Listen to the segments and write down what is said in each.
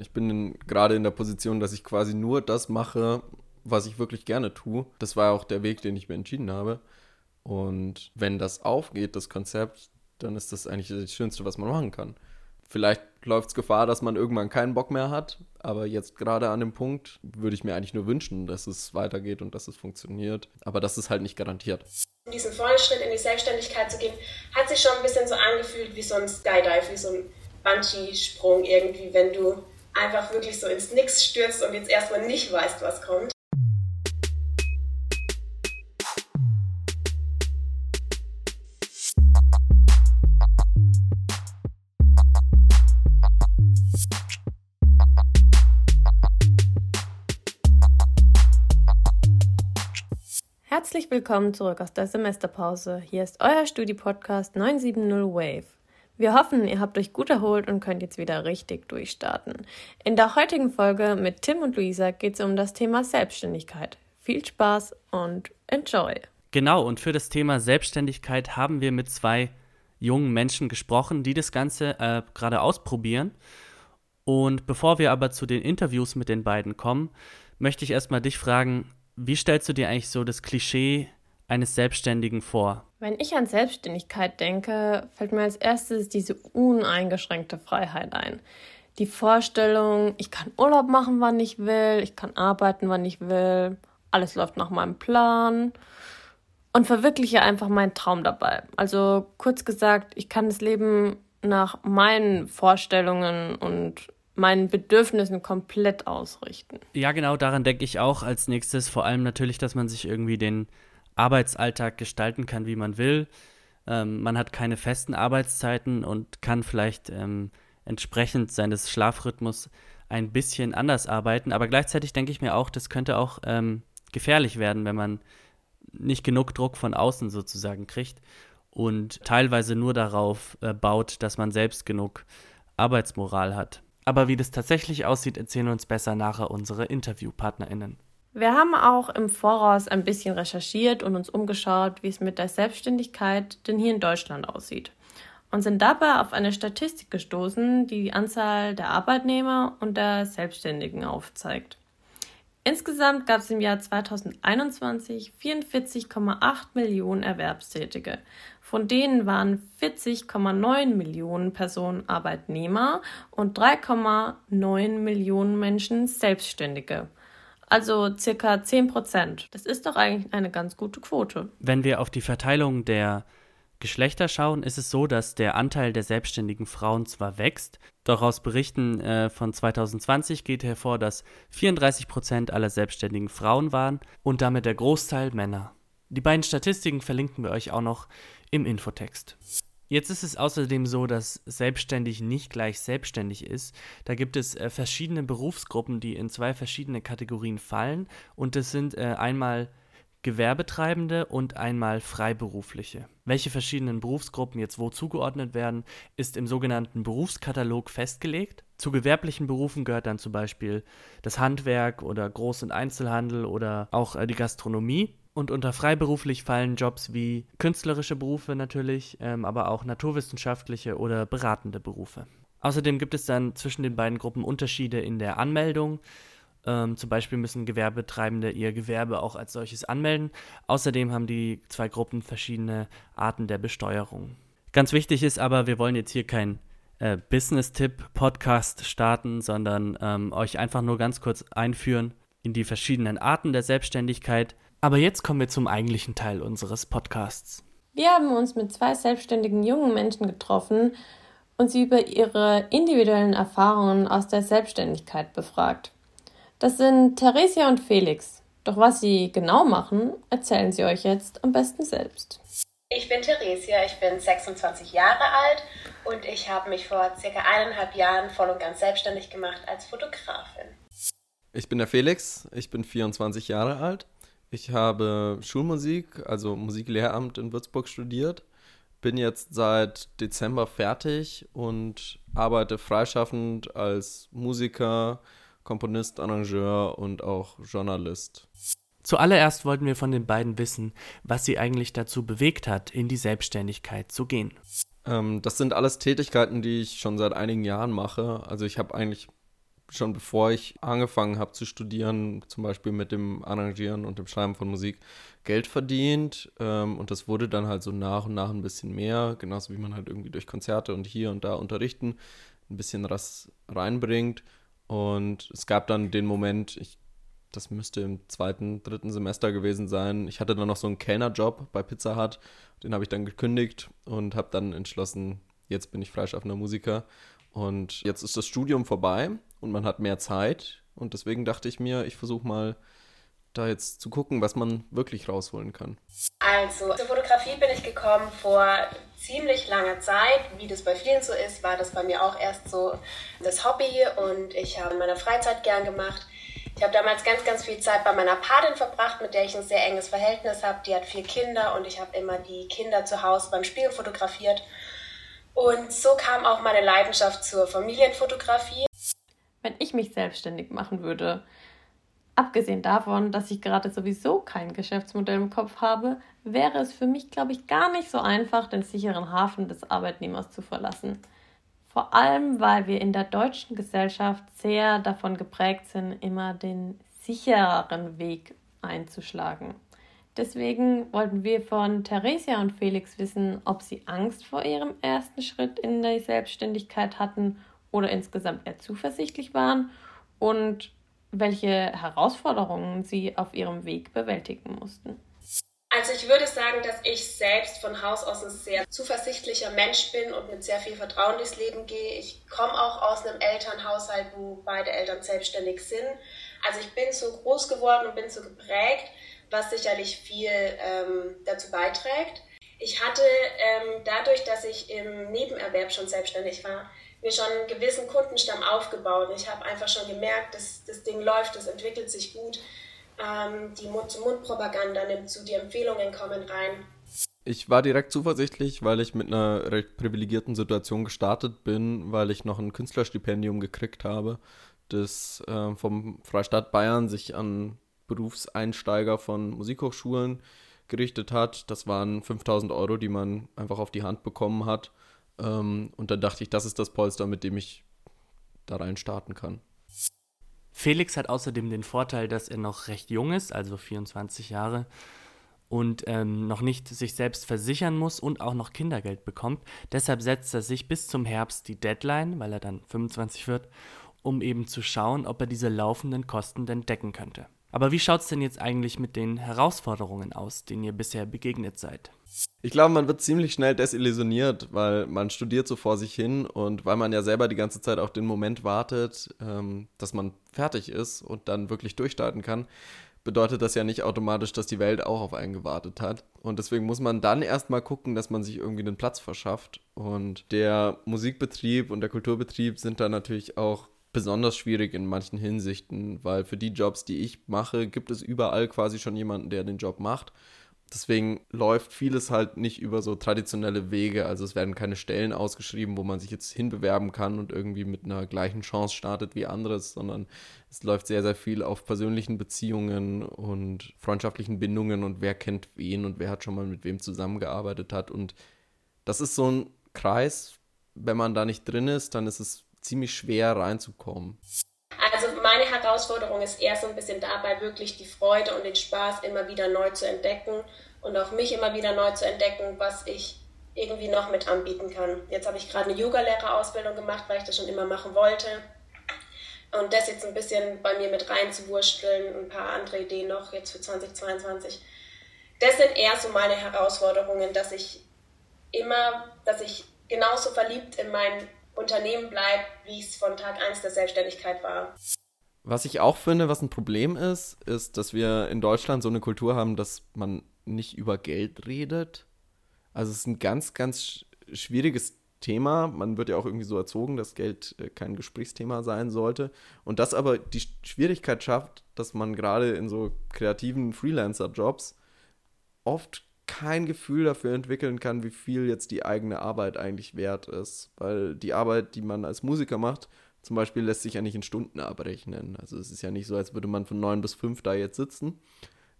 Ich bin gerade in der Position, dass ich quasi nur das mache, was ich wirklich gerne tue. Das war auch der Weg, den ich mir entschieden habe. Und wenn das aufgeht, das Konzept, dann ist das eigentlich das Schönste, was man machen kann. Vielleicht läuft es Gefahr, dass man irgendwann keinen Bock mehr hat, aber jetzt gerade an dem Punkt würde ich mir eigentlich nur wünschen, dass es weitergeht und dass es funktioniert. Aber das ist halt nicht garantiert. Diesen vollen Schritt in die Selbstständigkeit zu gehen, hat sich schon ein bisschen so angefühlt wie so ein Skydive, wie so ein Bungee-Sprung irgendwie, wenn du einfach wirklich so ins Nix stürzt und jetzt erstmal nicht weißt, was kommt. Herzlich willkommen zurück aus der Semesterpause. Hier ist euer Studi-Podcast 970 Wave. Wir hoffen, ihr habt euch gut erholt und könnt jetzt wieder richtig durchstarten. In der heutigen Folge mit Tim und Luisa geht es um das Thema Selbstständigkeit. Viel Spaß und enjoy! Genau, und für das Thema Selbstständigkeit haben wir mit zwei jungen Menschen gesprochen, die das Ganze äh, gerade ausprobieren. Und bevor wir aber zu den Interviews mit den beiden kommen, möchte ich erstmal dich fragen, wie stellst du dir eigentlich so das Klischee eines Selbstständigen vor? Wenn ich an Selbstständigkeit denke, fällt mir als erstes diese uneingeschränkte Freiheit ein. Die Vorstellung, ich kann Urlaub machen, wann ich will, ich kann arbeiten, wann ich will, alles läuft nach meinem Plan und verwirkliche einfach meinen Traum dabei. Also kurz gesagt, ich kann das Leben nach meinen Vorstellungen und meinen Bedürfnissen komplett ausrichten. Ja, genau, daran denke ich auch als nächstes. Vor allem natürlich, dass man sich irgendwie den Arbeitsalltag gestalten kann, wie man will. Ähm, man hat keine festen Arbeitszeiten und kann vielleicht ähm, entsprechend seines Schlafrhythmus ein bisschen anders arbeiten. Aber gleichzeitig denke ich mir auch, das könnte auch ähm, gefährlich werden, wenn man nicht genug Druck von außen sozusagen kriegt und teilweise nur darauf äh, baut, dass man selbst genug Arbeitsmoral hat. Aber wie das tatsächlich aussieht, erzählen uns besser nachher unsere InterviewpartnerInnen. Wir haben auch im Voraus ein bisschen recherchiert und uns umgeschaut, wie es mit der Selbstständigkeit denn hier in Deutschland aussieht. Und sind dabei auf eine Statistik gestoßen, die die Anzahl der Arbeitnehmer und der Selbstständigen aufzeigt. Insgesamt gab es im Jahr 2021 44,8 Millionen Erwerbstätige, von denen waren 40,9 Millionen Personen Arbeitnehmer und 3,9 Millionen Menschen Selbstständige. Also circa 10 Prozent. Das ist doch eigentlich eine ganz gute Quote. Wenn wir auf die Verteilung der Geschlechter schauen, ist es so, dass der Anteil der selbstständigen Frauen zwar wächst, doch aus Berichten äh, von 2020 geht hervor, dass 34 Prozent aller selbstständigen Frauen waren und damit der Großteil Männer. Die beiden Statistiken verlinken wir euch auch noch im Infotext. Jetzt ist es außerdem so, dass selbstständig nicht gleich selbstständig ist. Da gibt es äh, verschiedene Berufsgruppen, die in zwei verschiedene Kategorien fallen. Und das sind äh, einmal Gewerbetreibende und einmal Freiberufliche. Welche verschiedenen Berufsgruppen jetzt wo zugeordnet werden, ist im sogenannten Berufskatalog festgelegt. Zu gewerblichen Berufen gehört dann zum Beispiel das Handwerk oder Groß- und Einzelhandel oder auch äh, die Gastronomie. Und unter freiberuflich fallen Jobs wie künstlerische Berufe natürlich, ähm, aber auch naturwissenschaftliche oder beratende Berufe. Außerdem gibt es dann zwischen den beiden Gruppen Unterschiede in der Anmeldung. Ähm, zum Beispiel müssen Gewerbetreibende ihr Gewerbe auch als solches anmelden. Außerdem haben die zwei Gruppen verschiedene Arten der Besteuerung. Ganz wichtig ist aber, wir wollen jetzt hier kein äh, Business-Tipp-Podcast starten, sondern ähm, euch einfach nur ganz kurz einführen in die verschiedenen Arten der Selbstständigkeit, aber jetzt kommen wir zum eigentlichen Teil unseres Podcasts. Wir haben uns mit zwei selbstständigen jungen Menschen getroffen und sie über ihre individuellen Erfahrungen aus der Selbstständigkeit befragt. Das sind Theresia und Felix. Doch was sie genau machen, erzählen sie euch jetzt am besten selbst. Ich bin Theresia, ich bin 26 Jahre alt und ich habe mich vor circa eineinhalb Jahren voll und ganz selbstständig gemacht als Fotografin. Ich bin der Felix, ich bin 24 Jahre alt ich habe Schulmusik, also Musiklehramt in Würzburg studiert, bin jetzt seit Dezember fertig und arbeite freischaffend als Musiker, Komponist, Arrangeur und auch Journalist. Zuallererst wollten wir von den beiden wissen, was sie eigentlich dazu bewegt hat, in die Selbstständigkeit zu gehen. Ähm, das sind alles Tätigkeiten, die ich schon seit einigen Jahren mache. Also ich habe eigentlich schon bevor ich angefangen habe zu studieren, zum Beispiel mit dem Arrangieren und dem Schreiben von Musik, Geld verdient. Ähm, und das wurde dann halt so nach und nach ein bisschen mehr, genauso wie man halt irgendwie durch Konzerte und hier und da unterrichten ein bisschen was reinbringt. Und es gab dann den Moment, ich, das müsste im zweiten, dritten Semester gewesen sein. Ich hatte dann noch so einen Kellnerjob bei Pizza Hut. Den habe ich dann gekündigt und habe dann entschlossen, jetzt bin ich freischaffender Musiker. Und jetzt ist das Studium vorbei und man hat mehr Zeit. Und deswegen dachte ich mir, ich versuche mal da jetzt zu gucken, was man wirklich rausholen kann. Also zur Fotografie bin ich gekommen vor ziemlich langer Zeit. Wie das bei vielen so ist, war das bei mir auch erst so das Hobby und ich habe in meiner Freizeit gern gemacht. Ich habe damals ganz, ganz viel Zeit bei meiner Patin verbracht, mit der ich ein sehr enges Verhältnis habe. Die hat vier Kinder und ich habe immer die Kinder zu Hause beim Spiel fotografiert. Und so kam auch meine Leidenschaft zur Familienfotografie. Wenn ich mich selbstständig machen würde, abgesehen davon, dass ich gerade sowieso kein Geschäftsmodell im Kopf habe, wäre es für mich, glaube ich, gar nicht so einfach, den sicheren Hafen des Arbeitnehmers zu verlassen. Vor allem, weil wir in der deutschen Gesellschaft sehr davon geprägt sind, immer den sichereren Weg einzuschlagen. Deswegen wollten wir von Theresia und Felix wissen, ob sie Angst vor ihrem ersten Schritt in die Selbstständigkeit hatten oder insgesamt eher zuversichtlich waren und welche Herausforderungen sie auf ihrem Weg bewältigen mussten. Also ich würde sagen, dass ich selbst von Haus aus ein sehr zuversichtlicher Mensch bin und mit sehr viel Vertrauen durchs Leben gehe. Ich komme auch aus einem Elternhaushalt, wo beide Eltern selbstständig sind. Also ich bin so groß geworden und bin so geprägt, was sicherlich viel ähm, dazu beiträgt. Ich hatte ähm, dadurch, dass ich im Nebenerwerb schon selbstständig war, mir schon einen gewissen Kundenstamm aufgebaut. Ich habe einfach schon gemerkt, dass das Ding läuft, das entwickelt sich gut. Ähm, die Mund-zu-Mund-Propaganda nimmt zu, die Empfehlungen kommen rein. Ich war direkt zuversichtlich, weil ich mit einer recht privilegierten Situation gestartet bin, weil ich noch ein Künstlerstipendium gekriegt habe, das äh, vom Freistaat Bayern sich an Berufseinsteiger von Musikhochschulen gerichtet hat. Das waren 5000 Euro, die man einfach auf die Hand bekommen hat ähm, und dann dachte ich, das ist das Polster, mit dem ich da rein starten kann. Felix hat außerdem den Vorteil, dass er noch recht jung ist, also 24 Jahre, und ähm, noch nicht sich selbst versichern muss und auch noch Kindergeld bekommt. Deshalb setzt er sich bis zum Herbst die Deadline, weil er dann 25 wird, um eben zu schauen, ob er diese laufenden Kosten denn decken könnte. Aber wie schaut es denn jetzt eigentlich mit den Herausforderungen aus, denen ihr bisher begegnet seid? Ich glaube, man wird ziemlich schnell desillusioniert, weil man studiert so vor sich hin und weil man ja selber die ganze Zeit auch den Moment wartet, ähm, dass man fertig ist und dann wirklich durchstarten kann, bedeutet das ja nicht automatisch, dass die Welt auch auf einen gewartet hat. Und deswegen muss man dann erstmal gucken, dass man sich irgendwie einen Platz verschafft. Und der Musikbetrieb und der Kulturbetrieb sind da natürlich auch besonders schwierig in manchen Hinsichten, weil für die Jobs, die ich mache, gibt es überall quasi schon jemanden, der den Job macht. Deswegen läuft vieles halt nicht über so traditionelle Wege. Also es werden keine Stellen ausgeschrieben, wo man sich jetzt hinbewerben kann und irgendwie mit einer gleichen Chance startet wie anderes, sondern es läuft sehr, sehr viel auf persönlichen Beziehungen und freundschaftlichen Bindungen und wer kennt wen und wer hat schon mal mit wem zusammengearbeitet hat. Und das ist so ein Kreis, wenn man da nicht drin ist, dann ist es ziemlich schwer reinzukommen. Also meine Herausforderung ist eher so ein bisschen dabei, wirklich die Freude und den Spaß immer wieder neu zu entdecken und auch mich immer wieder neu zu entdecken, was ich irgendwie noch mit anbieten kann. Jetzt habe ich gerade eine Yoga-Lehrerausbildung gemacht, weil ich das schon immer machen wollte. Und das jetzt ein bisschen bei mir mit reinzuwursteln, ein paar andere Ideen noch jetzt für 2022. Das sind eher so meine Herausforderungen, dass ich immer, dass ich genauso verliebt in mein Unternehmen bleibt, wie es von Tag 1 der Selbstständigkeit war. Was ich auch finde, was ein Problem ist, ist, dass wir in Deutschland so eine Kultur haben, dass man nicht über Geld redet. Also es ist ein ganz, ganz schwieriges Thema. Man wird ja auch irgendwie so erzogen, dass Geld äh, kein Gesprächsthema sein sollte. Und das aber die Schwierigkeit schafft, dass man gerade in so kreativen Freelancer-Jobs oft kein Gefühl dafür entwickeln kann, wie viel jetzt die eigene Arbeit eigentlich wert ist. Weil die Arbeit, die man als Musiker macht, zum Beispiel lässt sich ja nicht in Stunden abrechnen. Also es ist ja nicht so, als würde man von neun bis fünf da jetzt sitzen.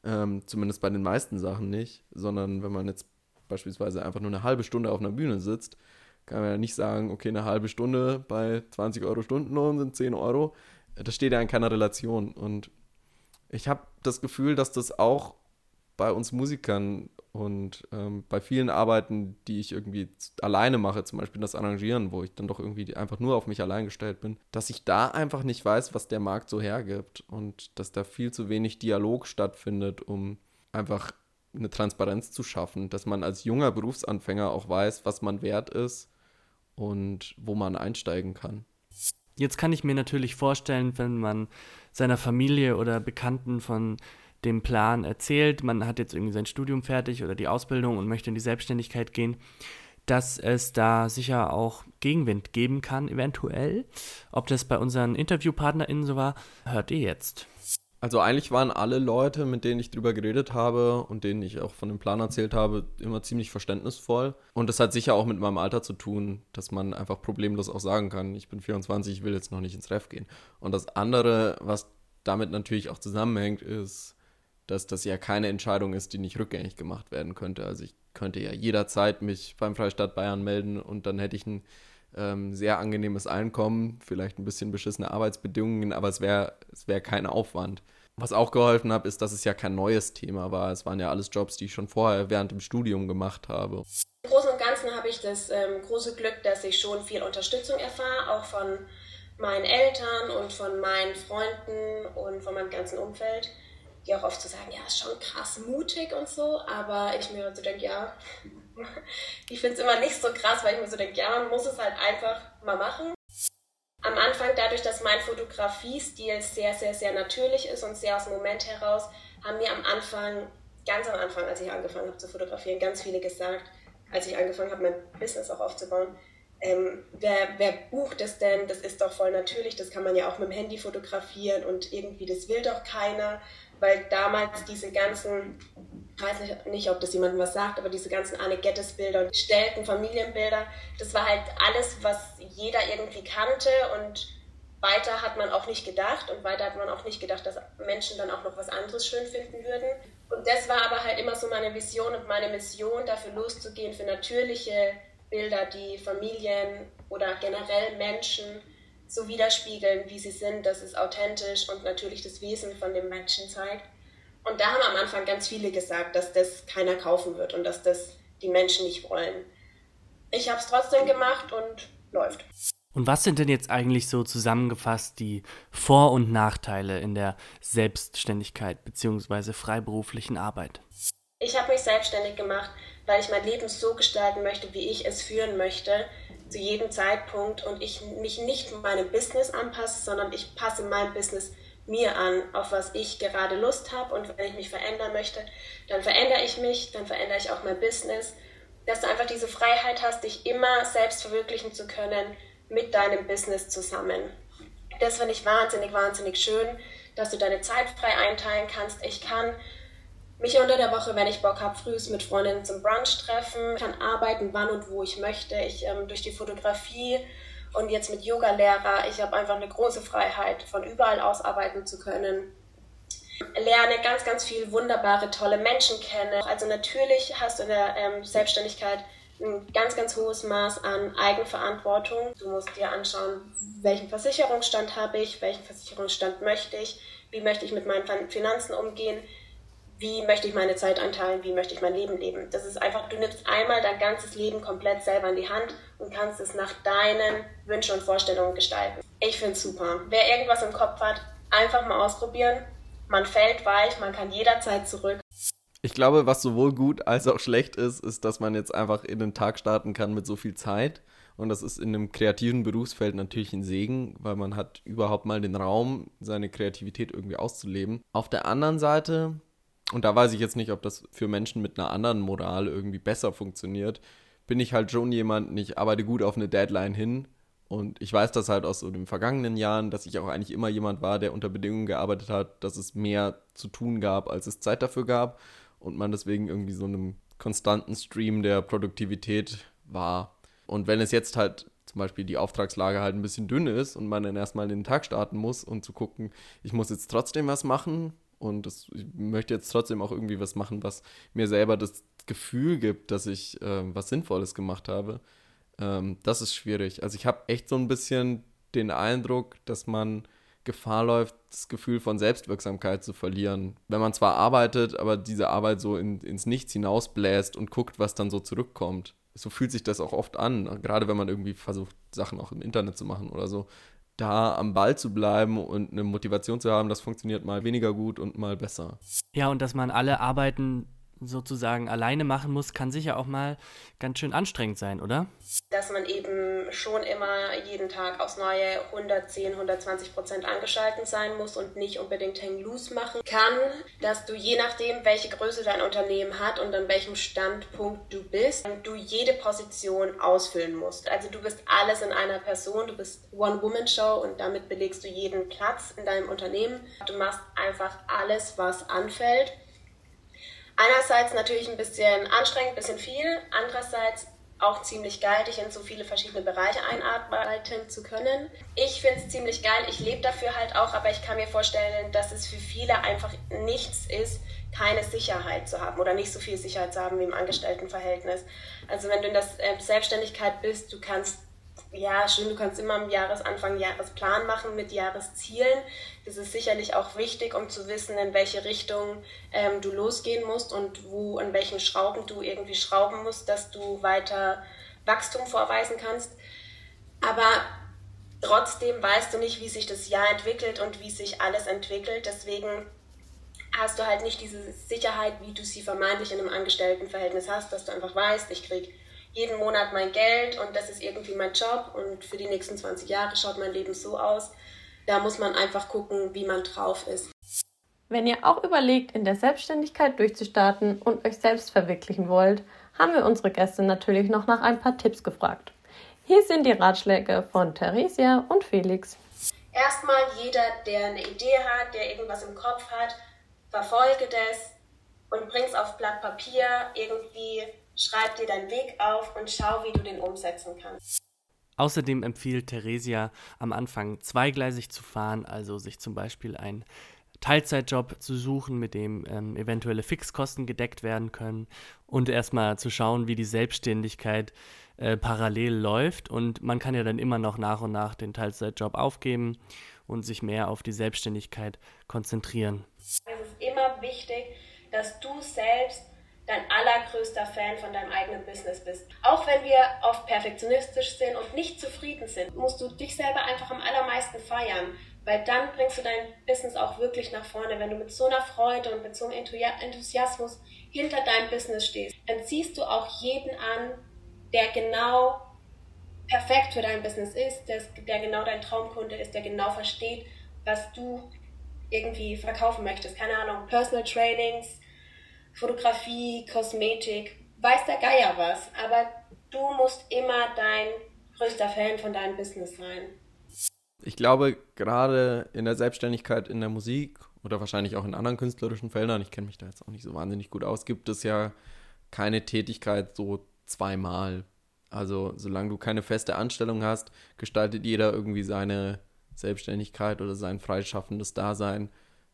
Ähm, zumindest bei den meisten Sachen nicht. Sondern wenn man jetzt beispielsweise einfach nur eine halbe Stunde auf einer Bühne sitzt, kann man ja nicht sagen, okay, eine halbe Stunde bei 20 Euro Stundenlohn sind 10 Euro. das steht ja in keiner Relation. Und ich habe das Gefühl, dass das auch bei uns Musikern und ähm, bei vielen Arbeiten, die ich irgendwie alleine mache, zum Beispiel das Arrangieren, wo ich dann doch irgendwie einfach nur auf mich allein gestellt bin, dass ich da einfach nicht weiß, was der Markt so hergibt und dass da viel zu wenig Dialog stattfindet, um einfach eine Transparenz zu schaffen, dass man als junger Berufsanfänger auch weiß, was man wert ist und wo man einsteigen kann. Jetzt kann ich mir natürlich vorstellen, wenn man seiner Familie oder Bekannten von dem Plan erzählt, man hat jetzt irgendwie sein Studium fertig oder die Ausbildung und möchte in die Selbstständigkeit gehen, dass es da sicher auch Gegenwind geben kann, eventuell. Ob das bei unseren InterviewpartnerInnen so war, hört ihr jetzt. Also eigentlich waren alle Leute, mit denen ich drüber geredet habe und denen ich auch von dem Plan erzählt habe, immer ziemlich verständnisvoll. Und das hat sicher auch mit meinem Alter zu tun, dass man einfach problemlos auch sagen kann, ich bin 24, ich will jetzt noch nicht ins Ref gehen. Und das andere, was damit natürlich auch zusammenhängt, ist, dass das ja keine Entscheidung ist, die nicht rückgängig gemacht werden könnte. Also ich könnte ja jederzeit mich beim Freistaat Bayern melden und dann hätte ich ein ähm, sehr angenehmes Einkommen, vielleicht ein bisschen beschissene Arbeitsbedingungen, aber es wäre es wär kein Aufwand. Was auch geholfen hat, ist, dass es ja kein neues Thema war. Es waren ja alles Jobs, die ich schon vorher während dem Studium gemacht habe. Im Großen und Ganzen habe ich das ähm, große Glück, dass ich schon viel Unterstützung erfahre, auch von meinen Eltern und von meinen Freunden und von meinem ganzen Umfeld, die auch oft so sagen, ja, ist schon krass mutig und so, aber ich mir so denke, ja, ich finde es immer nicht so krass, weil ich mir so denke, ja, man muss es halt einfach mal machen. Am Anfang, dadurch, dass mein Fotografiestil sehr, sehr, sehr natürlich ist und sehr aus dem Moment heraus, haben mir am Anfang, ganz am Anfang, als ich angefangen habe zu fotografieren, ganz viele gesagt, als ich angefangen habe, mein Business auch aufzubauen, ähm, wer, wer bucht das denn? Das ist doch voll natürlich, das kann man ja auch mit dem Handy fotografieren und irgendwie, das will doch keiner, weil damals diese ganzen ich weiß nicht, nicht, ob das jemandem was sagt, aber diese ganzen Anne Gettes-Bilder und Stelten, Familienbilder, das war halt alles, was jeder irgendwie kannte und weiter hat man auch nicht gedacht und weiter hat man auch nicht gedacht, dass Menschen dann auch noch was anderes schön finden würden. Und das war aber halt immer so meine Vision und meine Mission, dafür loszugehen, für natürliche Bilder, die Familien oder generell Menschen so widerspiegeln, wie sie sind, dass es authentisch und natürlich das Wesen von dem Menschen zeigt. Und da haben am Anfang ganz viele gesagt, dass das keiner kaufen wird und dass das die Menschen nicht wollen. Ich habe es trotzdem gemacht und läuft. Und was sind denn jetzt eigentlich so zusammengefasst die Vor- und Nachteile in der Selbstständigkeit bzw. freiberuflichen Arbeit? Ich habe mich selbstständig gemacht, weil ich mein Leben so gestalten möchte, wie ich es führen möchte, zu jedem Zeitpunkt und ich mich nicht meinem Business anpasse, sondern ich passe mein Business mir an, auf was ich gerade Lust habe. Und wenn ich mich verändern möchte, dann verändere ich mich, dann verändere ich auch mein Business. Dass du einfach diese Freiheit hast, dich immer selbst verwirklichen zu können mit deinem Business zusammen. Das finde ich wahnsinnig, wahnsinnig schön, dass du deine Zeit frei einteilen kannst. Ich kann mich unter der Woche, wenn ich Bock habe, frühs mit Freundinnen zum Brunch treffen, kann arbeiten, wann und wo ich möchte. Ich ähm, durch die Fotografie und jetzt mit Yoga-Lehrer, ich habe einfach eine große Freiheit, von überall aus arbeiten zu können. Lerne ganz, ganz viel wunderbare, tolle Menschen kennen. Also natürlich hast du in der ähm, Selbstständigkeit ein ganz, ganz hohes Maß an Eigenverantwortung. Du musst dir anschauen, welchen Versicherungsstand habe ich, welchen Versicherungsstand möchte ich, wie möchte ich mit meinen Finanzen umgehen, wie möchte ich meine Zeit einteilen, wie möchte ich mein Leben leben. Das ist einfach, du nimmst einmal dein ganzes Leben komplett selber in die Hand und kannst es nach deinen Wünschen und Vorstellungen gestalten. Ich finde es super. Wer irgendwas im Kopf hat, einfach mal ausprobieren. Man fällt weich, man kann jederzeit zurück. Ich glaube, was sowohl gut als auch schlecht ist, ist, dass man jetzt einfach in den Tag starten kann mit so viel Zeit. Und das ist in einem kreativen Berufsfeld natürlich ein Segen, weil man hat überhaupt mal den Raum, seine Kreativität irgendwie auszuleben. Auf der anderen Seite und da weiß ich jetzt nicht, ob das für Menschen mit einer anderen Moral irgendwie besser funktioniert, bin ich halt schon jemand, ich arbeite gut auf eine Deadline hin. Und ich weiß das halt aus so den vergangenen Jahren, dass ich auch eigentlich immer jemand war, der unter Bedingungen gearbeitet hat, dass es mehr zu tun gab, als es Zeit dafür gab. Und man deswegen irgendwie so einem konstanten Stream der Produktivität war. Und wenn es jetzt halt zum Beispiel die Auftragslage halt ein bisschen dünn ist und man dann erstmal den Tag starten muss und zu gucken, ich muss jetzt trotzdem was machen, und das, ich möchte jetzt trotzdem auch irgendwie was machen, was mir selber das Gefühl gibt, dass ich äh, was Sinnvolles gemacht habe. Ähm, das ist schwierig. Also ich habe echt so ein bisschen den Eindruck, dass man Gefahr läuft, das Gefühl von Selbstwirksamkeit zu verlieren. Wenn man zwar arbeitet, aber diese Arbeit so in, ins Nichts hinausbläst und guckt, was dann so zurückkommt. So fühlt sich das auch oft an, gerade wenn man irgendwie versucht, Sachen auch im Internet zu machen oder so. Da am Ball zu bleiben und eine Motivation zu haben, das funktioniert mal weniger gut und mal besser. Ja, und dass man alle Arbeiten sozusagen alleine machen muss, kann sicher auch mal ganz schön anstrengend sein, oder? Dass man eben schon immer jeden Tag aufs Neue 110, 120 Prozent angeschaltet sein muss und nicht unbedingt hang loose machen kann. Dass du je nachdem, welche Größe dein Unternehmen hat und an welchem Standpunkt du bist, du jede Position ausfüllen musst. Also du bist alles in einer Person, du bist One-Woman-Show und damit belegst du jeden Platz in deinem Unternehmen. Du machst einfach alles, was anfällt einerseits natürlich ein bisschen anstrengend, ein bisschen viel, andererseits auch ziemlich geil, dich in so viele verschiedene Bereiche einarbeiten zu können. Ich finde es ziemlich geil, ich lebe dafür halt auch, aber ich kann mir vorstellen, dass es für viele einfach nichts ist, keine Sicherheit zu haben oder nicht so viel Sicherheit zu haben wie im Angestelltenverhältnis. Also wenn du in der äh, Selbstständigkeit bist, du kannst ja, schön, du kannst immer am Jahresanfang Jahresplan machen mit Jahreszielen. Das ist sicherlich auch wichtig, um zu wissen, in welche Richtung ähm, du losgehen musst und wo, an welchen Schrauben du irgendwie schrauben musst, dass du weiter Wachstum vorweisen kannst. Aber trotzdem weißt du nicht, wie sich das Jahr entwickelt und wie sich alles entwickelt. Deswegen hast du halt nicht diese Sicherheit, wie du sie vermeintlich in einem Angestelltenverhältnis hast, dass du einfach weißt, ich krieg jeden Monat mein Geld und das ist irgendwie mein Job und für die nächsten 20 Jahre schaut mein Leben so aus. Da muss man einfach gucken, wie man drauf ist. Wenn ihr auch überlegt, in der Selbstständigkeit durchzustarten und euch selbst verwirklichen wollt, haben wir unsere Gäste natürlich noch nach ein paar Tipps gefragt. Hier sind die Ratschläge von Theresia und Felix. Erstmal jeder, der eine Idee hat, der irgendwas im Kopf hat, verfolge das und bring es auf Blatt Papier irgendwie Schreib dir deinen Weg auf und schau, wie du den umsetzen kannst. Außerdem empfiehlt Theresia am Anfang zweigleisig zu fahren, also sich zum Beispiel einen Teilzeitjob zu suchen, mit dem ähm, eventuelle Fixkosten gedeckt werden können und erstmal zu schauen, wie die Selbstständigkeit äh, parallel läuft. Und man kann ja dann immer noch nach und nach den Teilzeitjob aufgeben und sich mehr auf die Selbstständigkeit konzentrieren. Es ist immer wichtig, dass du selbst dein allergrößter Fan von deinem eigenen Business bist. Auch wenn wir oft perfektionistisch sind und nicht zufrieden sind, musst du dich selber einfach am allermeisten feiern, weil dann bringst du dein Business auch wirklich nach vorne. Wenn du mit so einer Freude und mit so einem Enthusiasmus hinter deinem Business stehst, dann ziehst du auch jeden an, der genau perfekt für dein Business ist, der, genau dein Traumkunde ist, der genau versteht, was du irgendwie verkaufen möchtest. Keine Ahnung, Personal Trainings, Fotografie, Kosmetik, weiß der Geier was, aber du musst immer dein größter Fan von deinem Business sein. Ich glaube, gerade in der Selbstständigkeit in der Musik oder wahrscheinlich auch in anderen künstlerischen Feldern, ich kenne mich da jetzt auch nicht so wahnsinnig gut aus, gibt es ja keine Tätigkeit so zweimal. Also solange du keine feste Anstellung hast, gestaltet jeder irgendwie seine Selbstständigkeit oder sein freischaffendes Dasein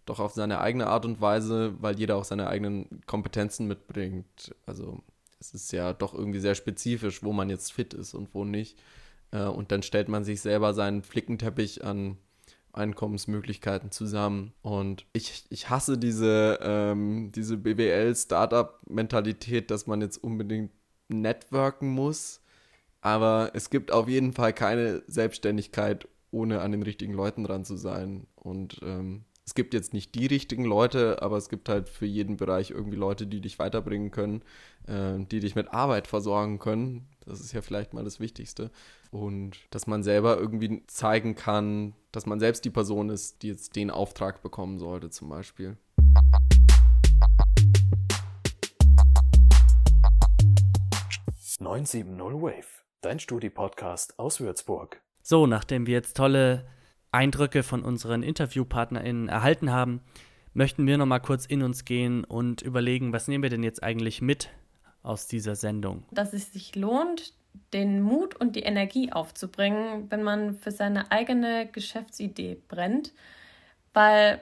doch auf seine eigene Art und Weise, weil jeder auch seine eigenen Kompetenzen mitbringt. Also es ist ja doch irgendwie sehr spezifisch, wo man jetzt fit ist und wo nicht. Äh, und dann stellt man sich selber seinen Flickenteppich an Einkommensmöglichkeiten zusammen. Und ich, ich hasse diese, ähm, diese BWL-Startup-Mentalität, dass man jetzt unbedingt networken muss. Aber es gibt auf jeden Fall keine Selbstständigkeit, ohne an den richtigen Leuten dran zu sein. Und ähm, es gibt jetzt nicht die richtigen Leute, aber es gibt halt für jeden Bereich irgendwie Leute, die dich weiterbringen können, äh, die dich mit Arbeit versorgen können. Das ist ja vielleicht mal das Wichtigste. Und dass man selber irgendwie zeigen kann, dass man selbst die Person ist, die jetzt den Auftrag bekommen sollte, zum Beispiel. ...970 Wave, dein Studi-Podcast aus Würzburg. So, nachdem wir jetzt tolle Eindrücke von unseren InterviewpartnerInnen erhalten haben, möchten wir nochmal kurz in uns gehen und überlegen, was nehmen wir denn jetzt eigentlich mit aus dieser Sendung? Dass es sich lohnt, den Mut und die Energie aufzubringen, wenn man für seine eigene Geschäftsidee brennt, weil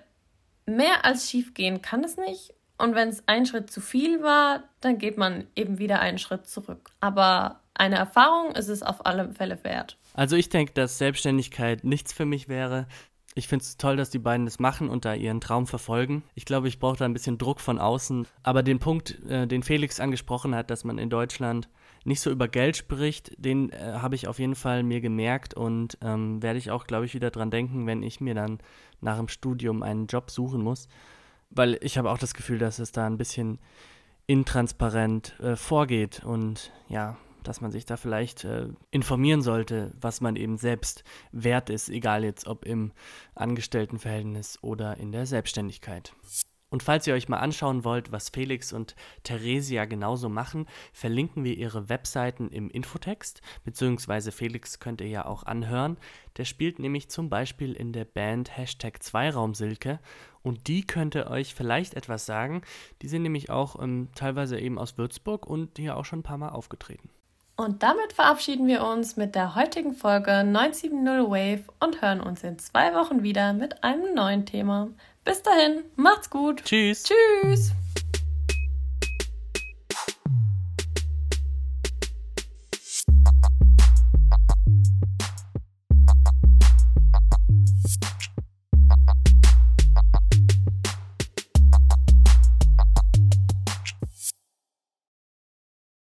mehr als schief gehen kann es nicht. Und wenn es ein Schritt zu viel war, dann geht man eben wieder einen Schritt zurück. Aber eine Erfahrung ist es auf alle Fälle wert. Also ich denke, dass Selbstständigkeit nichts für mich wäre. Ich finde es toll, dass die beiden das machen und da ihren Traum verfolgen. Ich glaube, ich brauche da ein bisschen Druck von außen. Aber den Punkt, äh, den Felix angesprochen hat, dass man in Deutschland nicht so über Geld spricht, den äh, habe ich auf jeden Fall mir gemerkt und ähm, werde ich auch, glaube ich, wieder dran denken, wenn ich mir dann nach dem Studium einen Job suchen muss. Weil ich habe auch das Gefühl, dass es da ein bisschen intransparent äh, vorgeht und ja, dass man sich da vielleicht äh, informieren sollte, was man eben selbst wert ist, egal jetzt ob im Angestelltenverhältnis oder in der Selbstständigkeit. Und falls ihr euch mal anschauen wollt, was Felix und Theresia genauso machen, verlinken wir ihre Webseiten im Infotext, beziehungsweise Felix könnt ihr ja auch anhören. Der spielt nämlich zum Beispiel in der Band Hashtag Zweiraumsilke und die könnte euch vielleicht etwas sagen. Die sind nämlich auch ähm, teilweise eben aus Würzburg und hier auch schon ein paar Mal aufgetreten. Und damit verabschieden wir uns mit der heutigen Folge 970 Wave und hören uns in zwei Wochen wieder mit einem neuen Thema. Bis dahin, macht's gut. Tschüss. Tschüss.